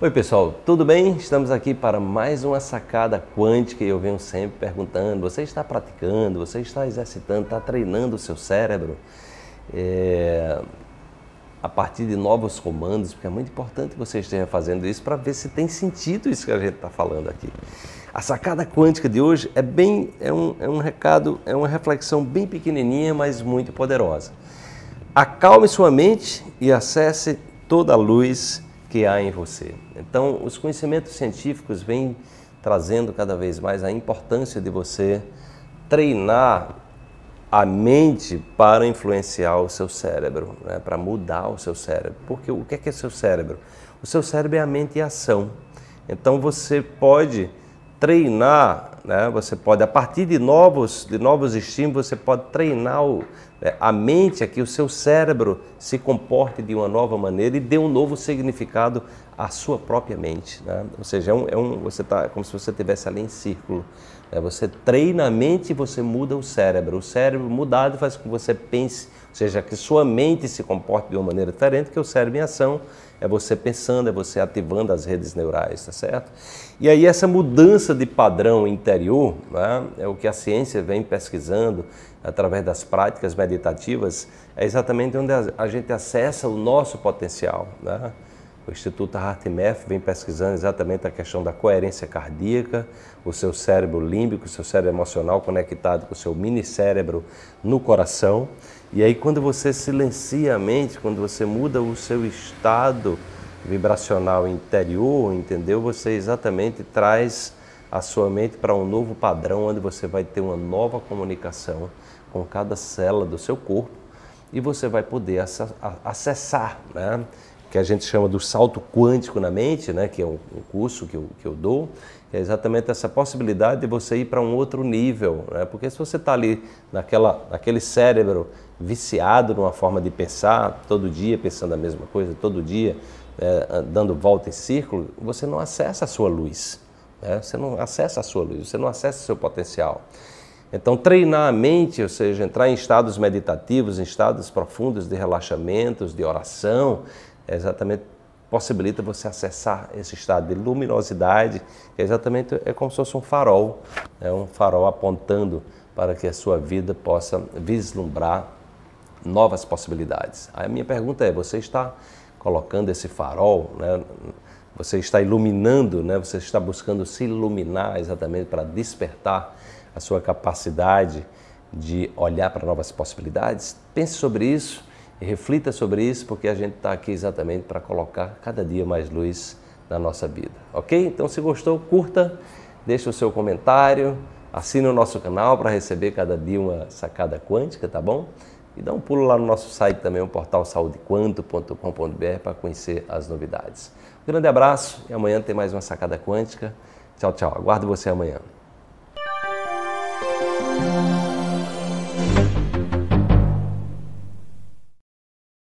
Oi pessoal, tudo bem? Estamos aqui para mais uma sacada quântica e eu venho sempre perguntando: você está praticando, você está exercitando, está treinando o seu cérebro é, a partir de novos comandos? Porque é muito importante que você esteja fazendo isso para ver se tem sentido isso que a gente está falando aqui. A sacada quântica de hoje é bem, é um, é um recado, é uma reflexão bem pequenininha, mas muito poderosa. Acalme sua mente e acesse toda a luz que há em você. Então, os conhecimentos científicos vêm trazendo cada vez mais a importância de você treinar a mente para influenciar o seu cérebro, né? para mudar o seu cérebro. Porque o que é, que é seu cérebro? O seu cérebro é a mente e a ação. Então você pode treinar, né? você pode, a partir de novos, de novos estímulos, você pode treinar o, é, a mente, aqui, o seu cérebro se comporte de uma nova maneira e dê um novo significado à sua própria mente. Né? Ou seja, é um, é um você está como se você estivesse ali em círculo. Né? Você treina a mente e você muda o cérebro. O cérebro mudado faz com que você pense, ou seja, que sua mente se comporte de uma maneira diferente, que o cérebro em ação é você pensando, é você ativando as redes neurais, tá certo? E aí essa mudança de padrão interior, né, é o que a ciência vem pesquisando através das práticas meditativas, é exatamente onde a gente acessa o nosso potencial. Né? O Instituto HeartMath vem pesquisando exatamente a questão da coerência cardíaca, o seu cérebro límbico, o seu cérebro emocional conectado com o seu mini cérebro no coração. E aí quando você silencia a mente, quando você muda o seu estado vibracional interior, entendeu? Você exatamente traz a sua mente para um novo padrão onde você vai ter uma nova comunicação com cada célula do seu corpo e você vai poder acessar, né? que a gente chama do salto quântico na mente, né? que é um, curso que eu, que eu dou, é exatamente essa possibilidade de você ir para um outro nível. Né? Porque se você está ali naquela, naquele cérebro viciado numa forma de pensar, todo dia pensando a mesma coisa, todo dia é, dando volta em círculo, você não acessa a sua luz. Né? Você não acessa a sua luz, você não acessa o seu potencial. Então, treinar a mente, ou seja, entrar em estados meditativos, em estados profundos de relaxamentos, de oração, é exatamente possibilita você acessar esse estado de luminosidade, que é exatamente é como se fosse um farol, é um farol apontando para que a sua vida possa vislumbrar novas possibilidades. a minha pergunta é: você está colocando esse farol, né? Você está iluminando, né? você está buscando se iluminar exatamente para despertar a sua capacidade de olhar para novas possibilidades. Pense sobre isso e reflita sobre isso, porque a gente está aqui exatamente para colocar cada dia mais luz na nossa vida, ok? Então, se gostou, curta, deixe o seu comentário, assine o nosso canal para receber cada dia uma sacada quântica, tá bom? E dá um pulo lá no nosso site também, o portal saudequanto.com.br para conhecer as novidades. Um grande abraço e amanhã tem mais uma sacada quântica. Tchau, tchau. Aguardo você amanhã.